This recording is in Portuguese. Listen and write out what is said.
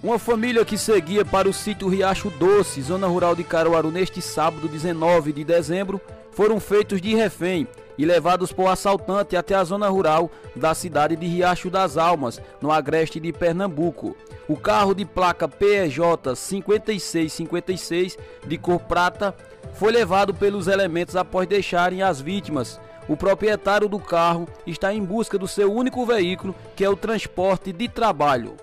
Uma família que seguia para o sítio Riacho Doce, zona rural de Caruaru, neste sábado 19 de dezembro, foram feitos de refém e levados por assaltante até a zona rural da cidade de Riacho das Almas, no agreste de Pernambuco. O carro de placa PEJ 5656 de cor prata foi levado pelos elementos após deixarem as vítimas. O proprietário do carro está em busca do seu único veículo, que é o transporte de trabalho.